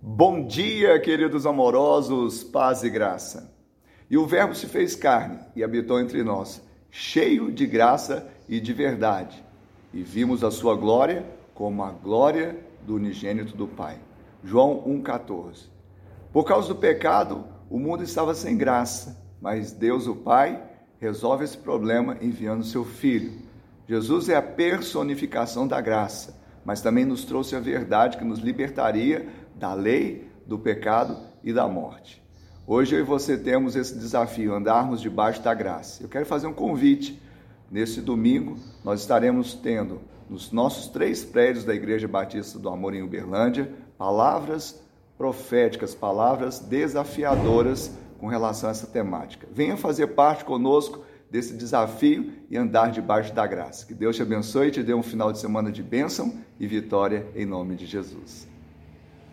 Bom dia, queridos amorosos, paz e graça. E o Verbo se fez carne e habitou entre nós, cheio de graça e de verdade. E vimos a sua glória como a glória do unigênito do Pai. João 1,14. Por causa do pecado, o mundo estava sem graça, mas Deus, o Pai, resolve esse problema enviando seu Filho. Jesus é a personificação da graça, mas também nos trouxe a verdade que nos libertaria da lei, do pecado e da morte. Hoje eu e você temos esse desafio, andarmos debaixo da graça. Eu quero fazer um convite. Nesse domingo, nós estaremos tendo, nos nossos três prédios da Igreja Batista do Amor em Uberlândia, palavras proféticas, palavras desafiadoras com relação a essa temática. Venha fazer parte conosco desse desafio e andar debaixo da graça. Que Deus te abençoe e te dê um final de semana de bênção e vitória em nome de Jesus.